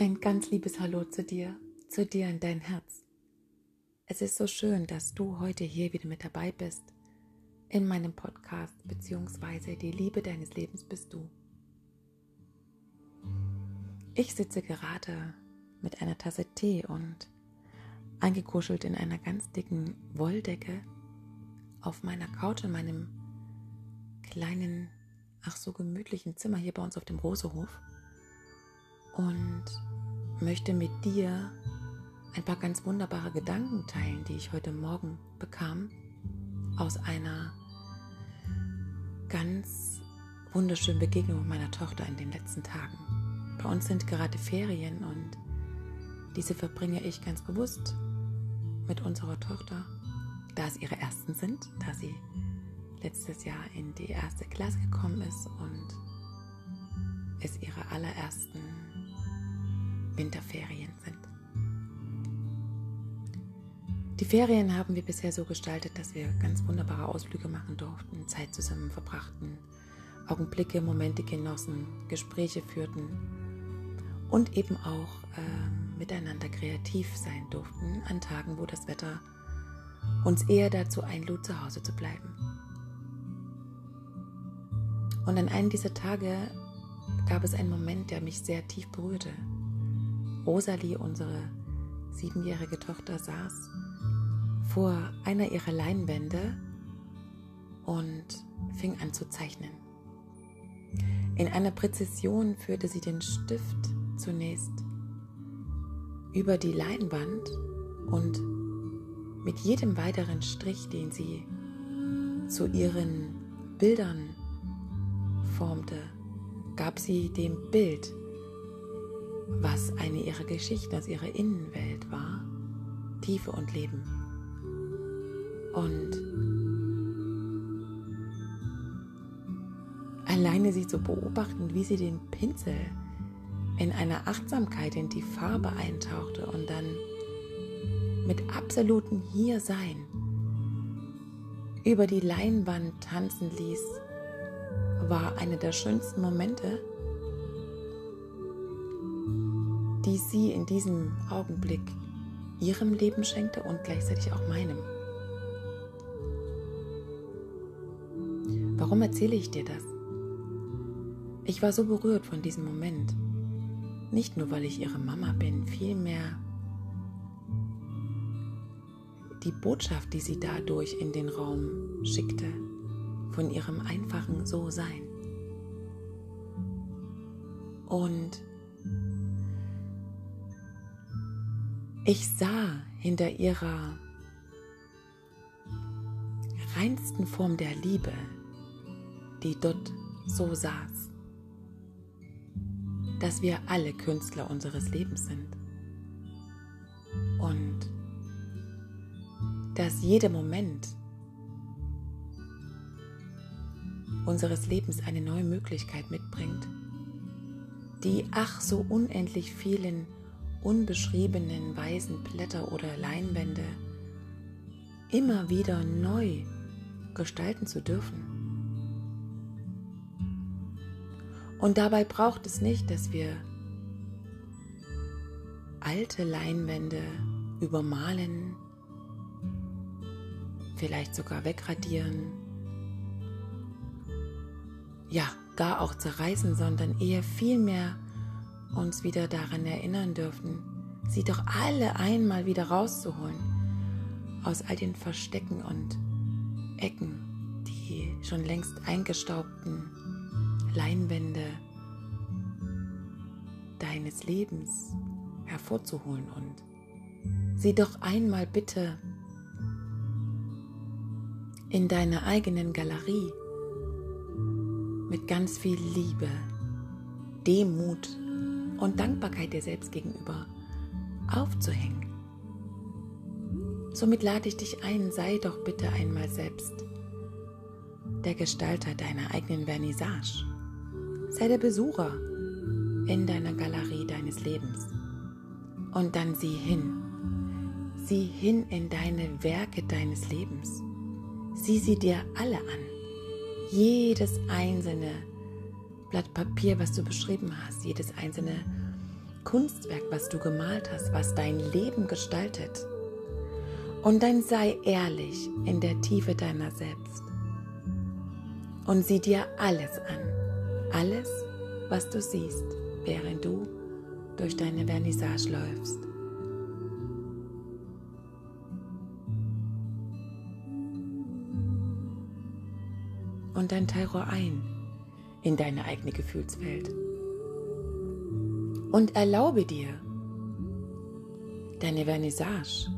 Ein ganz liebes Hallo zu dir, zu dir in dein Herz. Es ist so schön, dass du heute hier wieder mit dabei bist in meinem Podcast, beziehungsweise die Liebe deines Lebens bist du. Ich sitze gerade mit einer Tasse Tee und eingekuschelt in einer ganz dicken Wolldecke auf meiner Couch in meinem kleinen, ach so gemütlichen Zimmer hier bei uns auf dem Rosehof und möchte mit dir ein paar ganz wunderbare Gedanken teilen, die ich heute Morgen bekam aus einer ganz wunderschönen Begegnung mit meiner Tochter in den letzten Tagen. Bei uns sind gerade Ferien und diese verbringe ich ganz bewusst mit unserer Tochter, da es ihre ersten sind, da sie letztes Jahr in die erste Klasse gekommen ist und es ihre allerersten Winterferien sind. Die Ferien haben wir bisher so gestaltet, dass wir ganz wunderbare Ausflüge machen durften, Zeit zusammen verbrachten, Augenblicke, Momente genossen, Gespräche führten und eben auch äh, miteinander kreativ sein durften an Tagen, wo das Wetter uns eher dazu einlud, zu Hause zu bleiben. Und an einem dieser Tage gab es einen Moment, der mich sehr tief berührte. Rosalie, unsere siebenjährige Tochter, saß vor einer ihrer Leinwände und fing an zu zeichnen. In einer Präzision führte sie den Stift zunächst über die Leinwand und mit jedem weiteren Strich, den sie zu ihren Bildern formte, gab sie dem Bild was eine ihrer Geschichten aus ihrer Innenwelt war, Tiefe und Leben. Und alleine sie zu beobachten, wie sie den Pinsel in einer Achtsamkeit in die Farbe eintauchte und dann mit absolutem Hiersein über die Leinwand tanzen ließ, war einer der schönsten Momente, die sie in diesem Augenblick ihrem Leben schenkte und gleichzeitig auch meinem. Warum erzähle ich dir das? Ich war so berührt von diesem Moment. Nicht nur, weil ich ihre Mama bin, vielmehr die Botschaft, die sie dadurch in den Raum schickte, von ihrem einfachen So-Sein. Und Ich sah hinter ihrer reinsten Form der Liebe, die dort so saß, dass wir alle Künstler unseres Lebens sind. Und dass jeder Moment unseres Lebens eine neue Möglichkeit mitbringt, die ach so unendlich vielen unbeschriebenen weißen Blätter oder Leinwände immer wieder neu gestalten zu dürfen. Und dabei braucht es nicht, dass wir alte Leinwände übermalen, vielleicht sogar wegradieren, ja, gar auch zerreißen, sondern eher vielmehr uns wieder daran erinnern dürfen, sie doch alle einmal wieder rauszuholen aus all den Verstecken und Ecken, die schon längst eingestaubten Leinwände deines Lebens hervorzuholen und sie doch einmal bitte in deiner eigenen Galerie mit ganz viel Liebe, Demut und Dankbarkeit dir selbst gegenüber aufzuhängen. Somit lade ich dich ein, sei doch bitte einmal selbst der Gestalter deiner eigenen Vernissage. Sei der Besucher in deiner Galerie deines Lebens. Und dann sieh hin. Sieh hin in deine Werke deines Lebens. Sieh sie dir alle an. Jedes einzelne Blatt Papier, was du beschrieben hast, jedes einzelne Kunstwerk, was du gemalt hast, was dein Leben gestaltet. Und dann sei ehrlich in der Tiefe deiner selbst. Und sieh dir alles an. Alles, was du siehst, während du durch deine Vernissage läufst. Und dann tauche ein in deine eigene Gefühlswelt. Und erlaube dir, deine Vernissage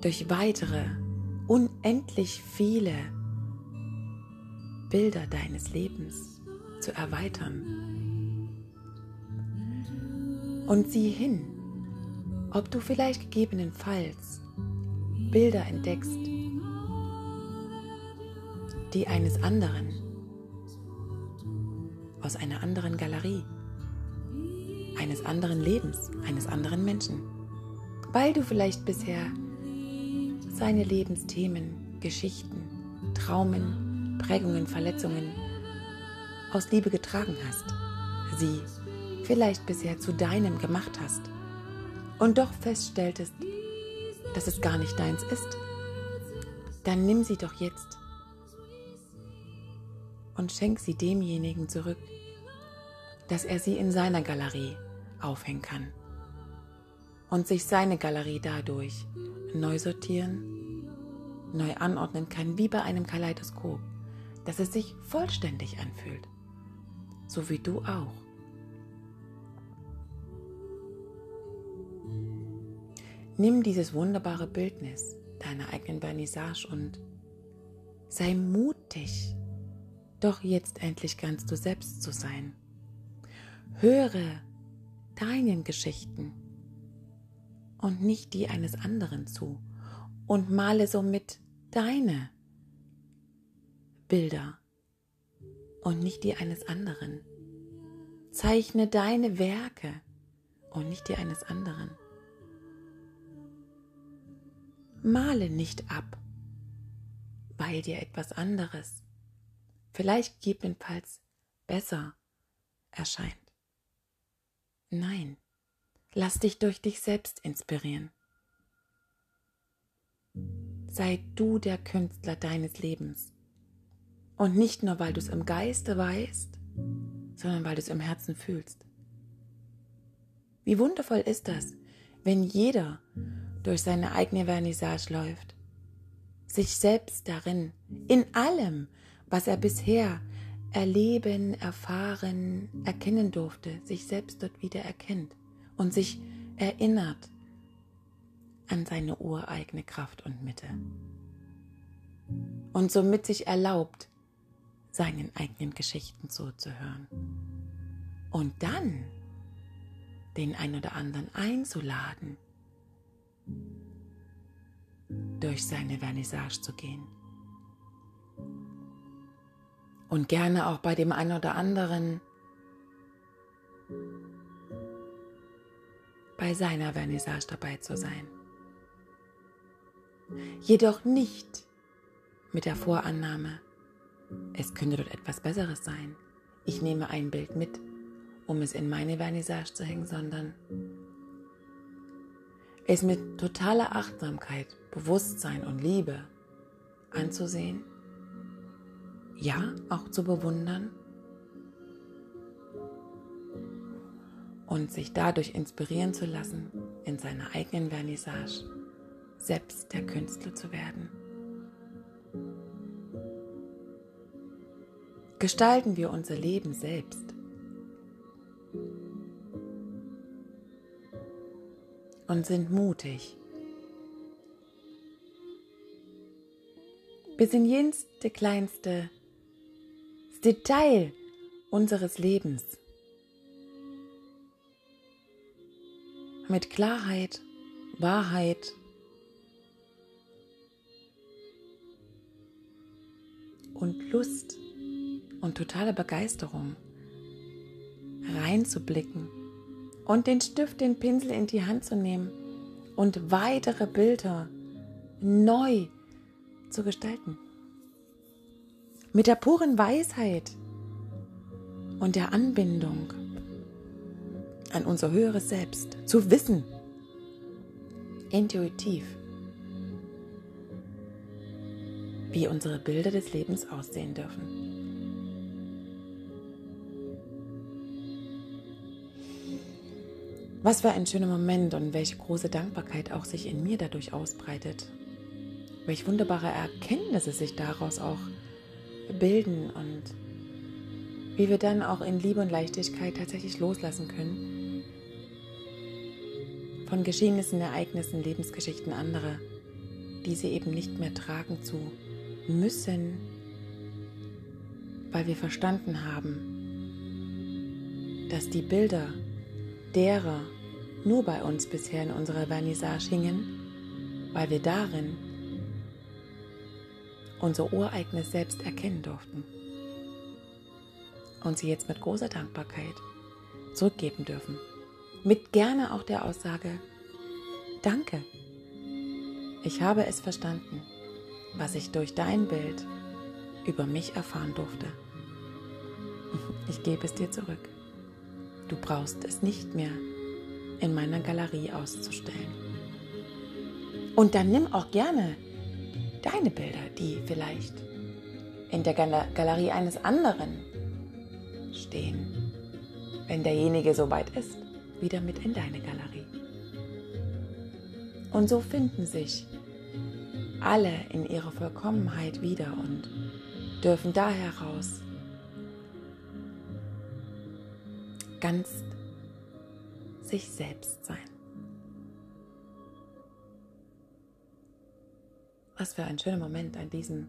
durch weitere, unendlich viele Bilder deines Lebens zu erweitern. Und sieh hin, ob du vielleicht gegebenenfalls Bilder entdeckst, die eines anderen, aus einer anderen Galerie, eines anderen Lebens, eines anderen Menschen, weil du vielleicht bisher seine Lebensthemen, Geschichten, Traumen, Prägungen, Verletzungen aus Liebe getragen hast, sie vielleicht bisher zu deinem gemacht hast und doch feststelltest, dass es gar nicht deins ist, dann nimm sie doch jetzt und schenk sie demjenigen zurück, dass er sie in seiner Galerie aufhängen kann und sich seine Galerie dadurch neu sortieren, neu anordnen kann, wie bei einem Kaleidoskop, dass es sich vollständig anfühlt, so wie du auch. Nimm dieses wunderbare Bildnis deiner eigenen Vernissage und sei mutig, doch jetzt endlich ganz du selbst zu sein. Höre deinen Geschichten und nicht die eines anderen zu und male somit deine Bilder und nicht die eines anderen. Zeichne deine Werke und nicht die eines anderen. Male nicht ab, weil dir etwas anderes vielleicht gegebenenfalls besser erscheint. Nein, lass dich durch dich selbst inspirieren. Sei du der Künstler deines Lebens. Und nicht nur, weil du es im Geiste weißt, sondern weil du es im Herzen fühlst. Wie wundervoll ist das, wenn jeder durch seine eigene Vernissage läuft, sich selbst darin, in allem, was er bisher erleben, erfahren, erkennen durfte, sich selbst dort wieder erkennt und sich erinnert an seine ureigene Kraft und Mitte. Und somit sich erlaubt, seinen eigenen Geschichten zuzuhören. Und dann den ein oder anderen einzuladen, durch seine Vernissage zu gehen und gerne auch bei dem einen oder anderen bei seiner Vernissage dabei zu sein. Jedoch nicht mit der Vorannahme, es könnte dort etwas Besseres sein. Ich nehme ein Bild mit, um es in meine Vernissage zu hängen, sondern es mit totaler Achtsamkeit, Bewusstsein und Liebe anzusehen ja auch zu bewundern und sich dadurch inspirieren zu lassen, in seiner eigenen Vernissage selbst der Künstler zu werden. Gestalten wir unser Leben selbst. Und sind mutig. Bis in jenste kleinste Detail unseres Lebens. Mit Klarheit, Wahrheit und Lust und totaler Begeisterung reinzublicken und den Stift, den Pinsel in die Hand zu nehmen und weitere Bilder neu zu gestalten mit der puren Weisheit und der Anbindung an unser höheres Selbst, zu wissen, intuitiv, wie unsere Bilder des Lebens aussehen dürfen. Was für ein schöner Moment und welche große Dankbarkeit auch sich in mir dadurch ausbreitet. Welch wunderbare Erkenntnisse sich daraus auch bilden und wie wir dann auch in Liebe und Leichtigkeit tatsächlich loslassen können von Geschehnissen, Ereignissen, Lebensgeschichten anderer, die sie eben nicht mehr tragen zu müssen, weil wir verstanden haben, dass die Bilder derer nur bei uns bisher in unserer Vernissage hingen, weil wir darin unser ureigenes Selbst erkennen durften und sie jetzt mit großer Dankbarkeit zurückgeben dürfen. Mit gerne auch der Aussage, danke, ich habe es verstanden, was ich durch dein Bild über mich erfahren durfte. Ich gebe es dir zurück. Du brauchst es nicht mehr in meiner Galerie auszustellen. Und dann nimm auch gerne deine Bilder, die vielleicht in der Galerie eines anderen stehen, wenn derjenige soweit ist, wieder mit in deine Galerie. Und so finden sich alle in ihrer Vollkommenheit wieder und dürfen da heraus ganz sich selbst sein. Was für ein schöner Moment an diesem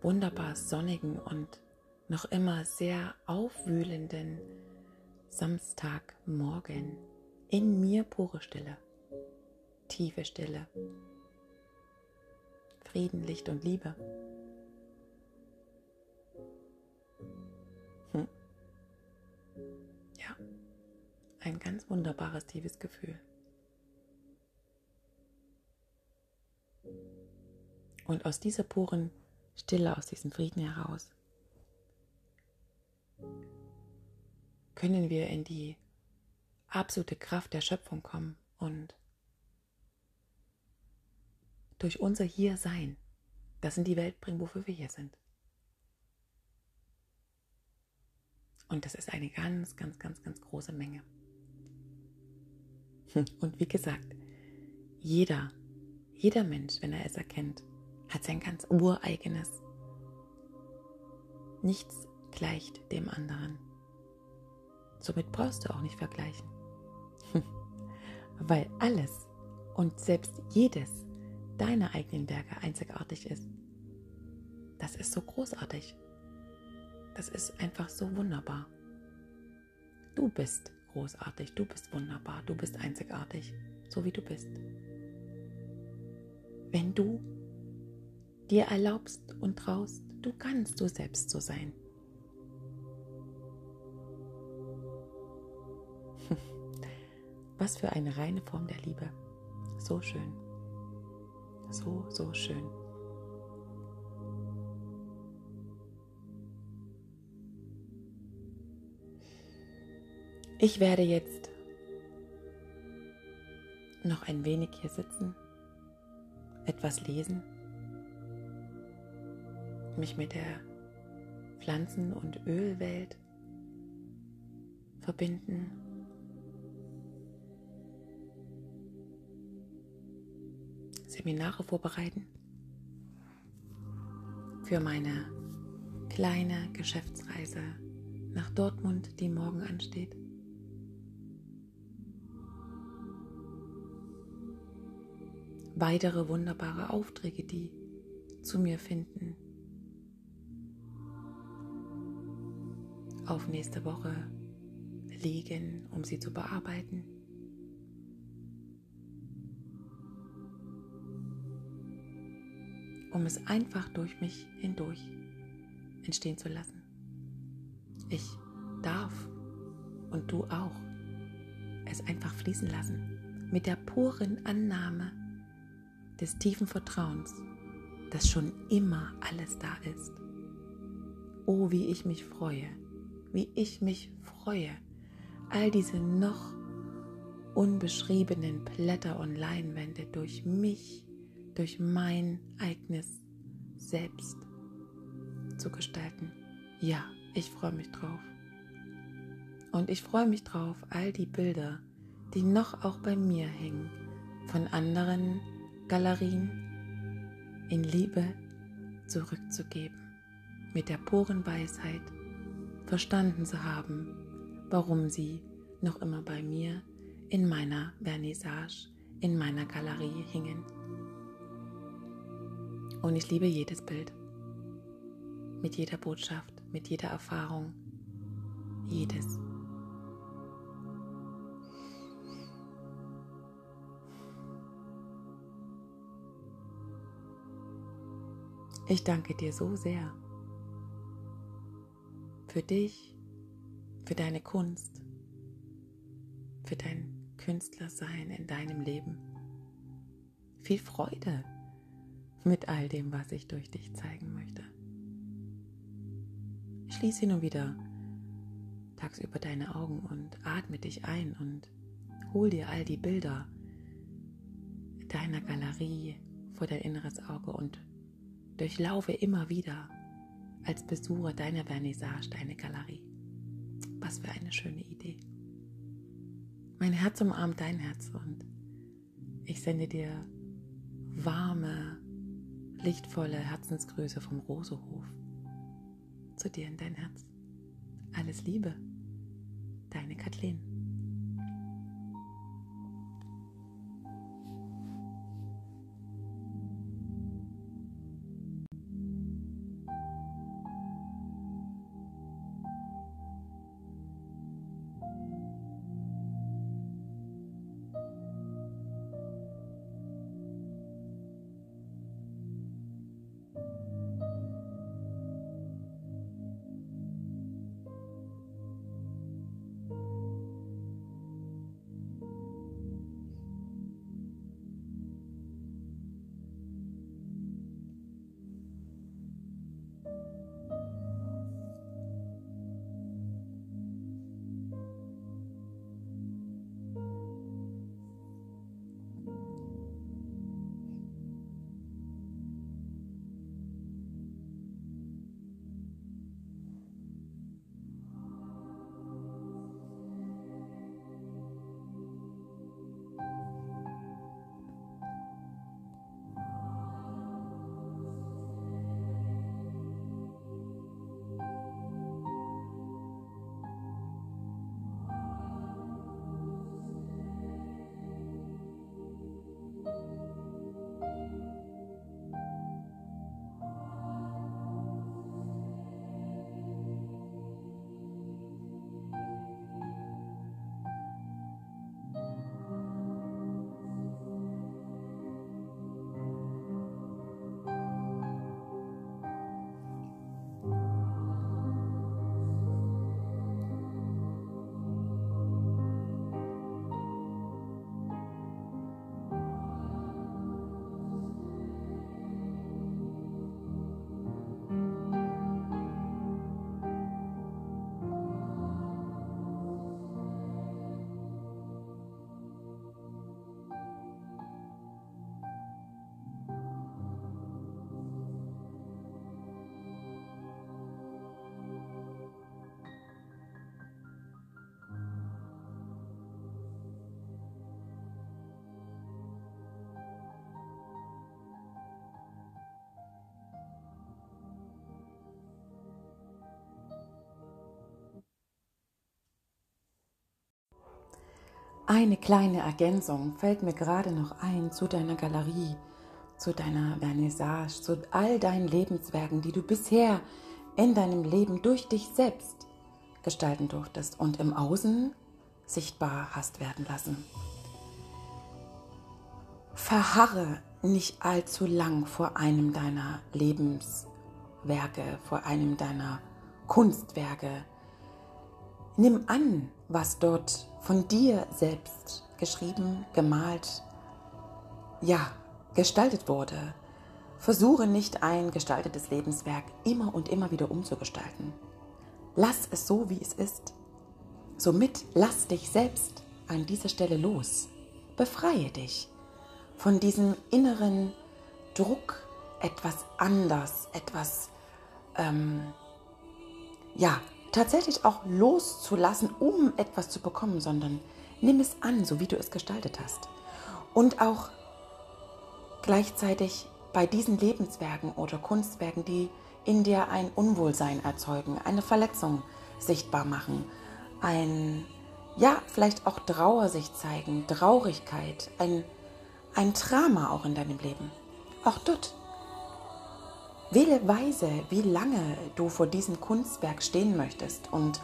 wunderbar sonnigen und noch immer sehr aufwühlenden Samstagmorgen. In mir pure Stille, tiefe Stille, Frieden, Licht und Liebe. Hm. Ja, ein ganz wunderbares, tiefes Gefühl. Und aus dieser puren Stille, aus diesem Frieden heraus, können wir in die absolute Kraft der Schöpfung kommen und durch unser Hier-Sein das in die Welt bringen, wofür wir hier sind. Und das ist eine ganz, ganz, ganz, ganz große Menge. Und wie gesagt, jeder, jeder Mensch, wenn er es erkennt, hat sein ganz ureigenes. Nichts gleicht dem anderen. Somit brauchst du auch nicht vergleichen. Weil alles und selbst jedes deiner eigenen Werke einzigartig ist. Das ist so großartig. Das ist einfach so wunderbar. Du bist großartig, du bist wunderbar, du bist einzigartig, so wie du bist. Wenn du dir erlaubst und traust, du kannst du selbst so sein. Was für eine reine Form der Liebe. So schön. So, so schön. Ich werde jetzt noch ein wenig hier sitzen, etwas lesen, mich mit der Pflanzen- und Ölwelt verbinden. Seminare vorbereiten für meine kleine Geschäftsreise nach Dortmund, die morgen ansteht. Weitere wunderbare Aufträge, die zu mir finden. Auf nächste Woche liegen, um sie zu bearbeiten. um es einfach durch mich hindurch entstehen zu lassen. Ich darf und du auch es einfach fließen lassen mit der puren Annahme des tiefen Vertrauens, dass schon immer alles da ist. Oh, wie ich mich freue, wie ich mich freue, all diese noch unbeschriebenen Blätter und Leinwände durch mich, durch mein eigenes Selbst zu gestalten. Ja, ich freue mich drauf. Und ich freue mich drauf, all die Bilder, die noch auch bei mir hängen, von anderen Galerien in Liebe zurückzugeben, mit der puren Weisheit verstanden zu haben, warum sie noch immer bei mir in meiner Vernissage, in meiner Galerie hingen. Und ich liebe jedes Bild, mit jeder Botschaft, mit jeder Erfahrung, jedes. Ich danke dir so sehr für dich, für deine Kunst, für dein Künstlersein in deinem Leben. Viel Freude mit all dem, was ich durch dich zeigen möchte. Schließ hin und wieder tagsüber deine Augen und atme dich ein und hol dir all die Bilder deiner Galerie vor dein inneres Auge und durchlaufe immer wieder als Besucher deiner Vernissage deine Galerie. Was für eine schöne Idee. Mein Herz umarmt dein Herz und ich sende dir warme, lichtvolle Herzensgrüße vom Rosehof zu dir in dein Herz. Alles Liebe, deine Kathleen. Eine kleine Ergänzung fällt mir gerade noch ein zu deiner Galerie, zu deiner Vernissage, zu all deinen Lebenswerken, die du bisher in deinem Leben durch dich selbst gestalten durftest und im Außen sichtbar hast werden lassen. Verharre nicht allzu lang vor einem deiner Lebenswerke, vor einem deiner Kunstwerke. Nimm an, was dort von dir selbst geschrieben, gemalt, ja, gestaltet wurde. Versuche nicht ein gestaltetes Lebenswerk immer und immer wieder umzugestalten. Lass es so, wie es ist. Somit lass dich selbst an dieser Stelle los. Befreie dich von diesem inneren Druck, etwas anders, etwas, ähm, ja, tatsächlich auch loszulassen, um etwas zu bekommen, sondern nimm es an, so wie du es gestaltet hast. Und auch gleichzeitig bei diesen Lebenswerken oder Kunstwerken, die in dir ein Unwohlsein erzeugen, eine Verletzung sichtbar machen, ein, ja, vielleicht auch Trauer sich zeigen, Traurigkeit, ein, ein Drama auch in deinem Leben. Auch dort. Wähle weise, wie lange du vor diesem Kunstwerk stehen möchtest und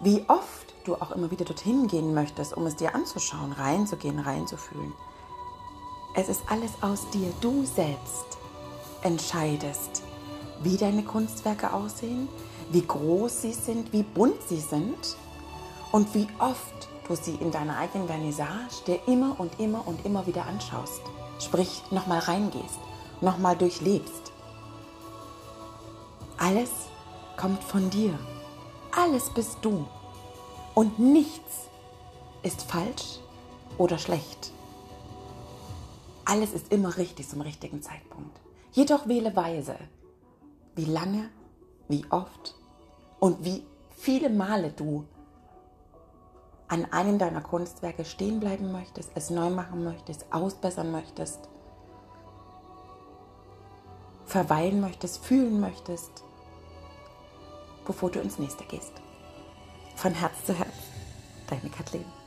wie oft du auch immer wieder dorthin gehen möchtest, um es dir anzuschauen, reinzugehen, reinzufühlen. Es ist alles aus dir. Du selbst entscheidest, wie deine Kunstwerke aussehen, wie groß sie sind, wie bunt sie sind und wie oft du sie in deiner eigenen Vernissage dir immer und immer und immer wieder anschaust. Sprich, nochmal reingehst, nochmal durchlebst. Alles kommt von dir. Alles bist du. Und nichts ist falsch oder schlecht. Alles ist immer richtig zum richtigen Zeitpunkt. Jedoch wähle weise, wie lange, wie oft und wie viele Male du an einem deiner Kunstwerke stehen bleiben möchtest, es neu machen möchtest, ausbessern möchtest, verweilen möchtest, fühlen möchtest, bevor du ins nächste gehst. Von Herz zu Herz, deine Kathleen.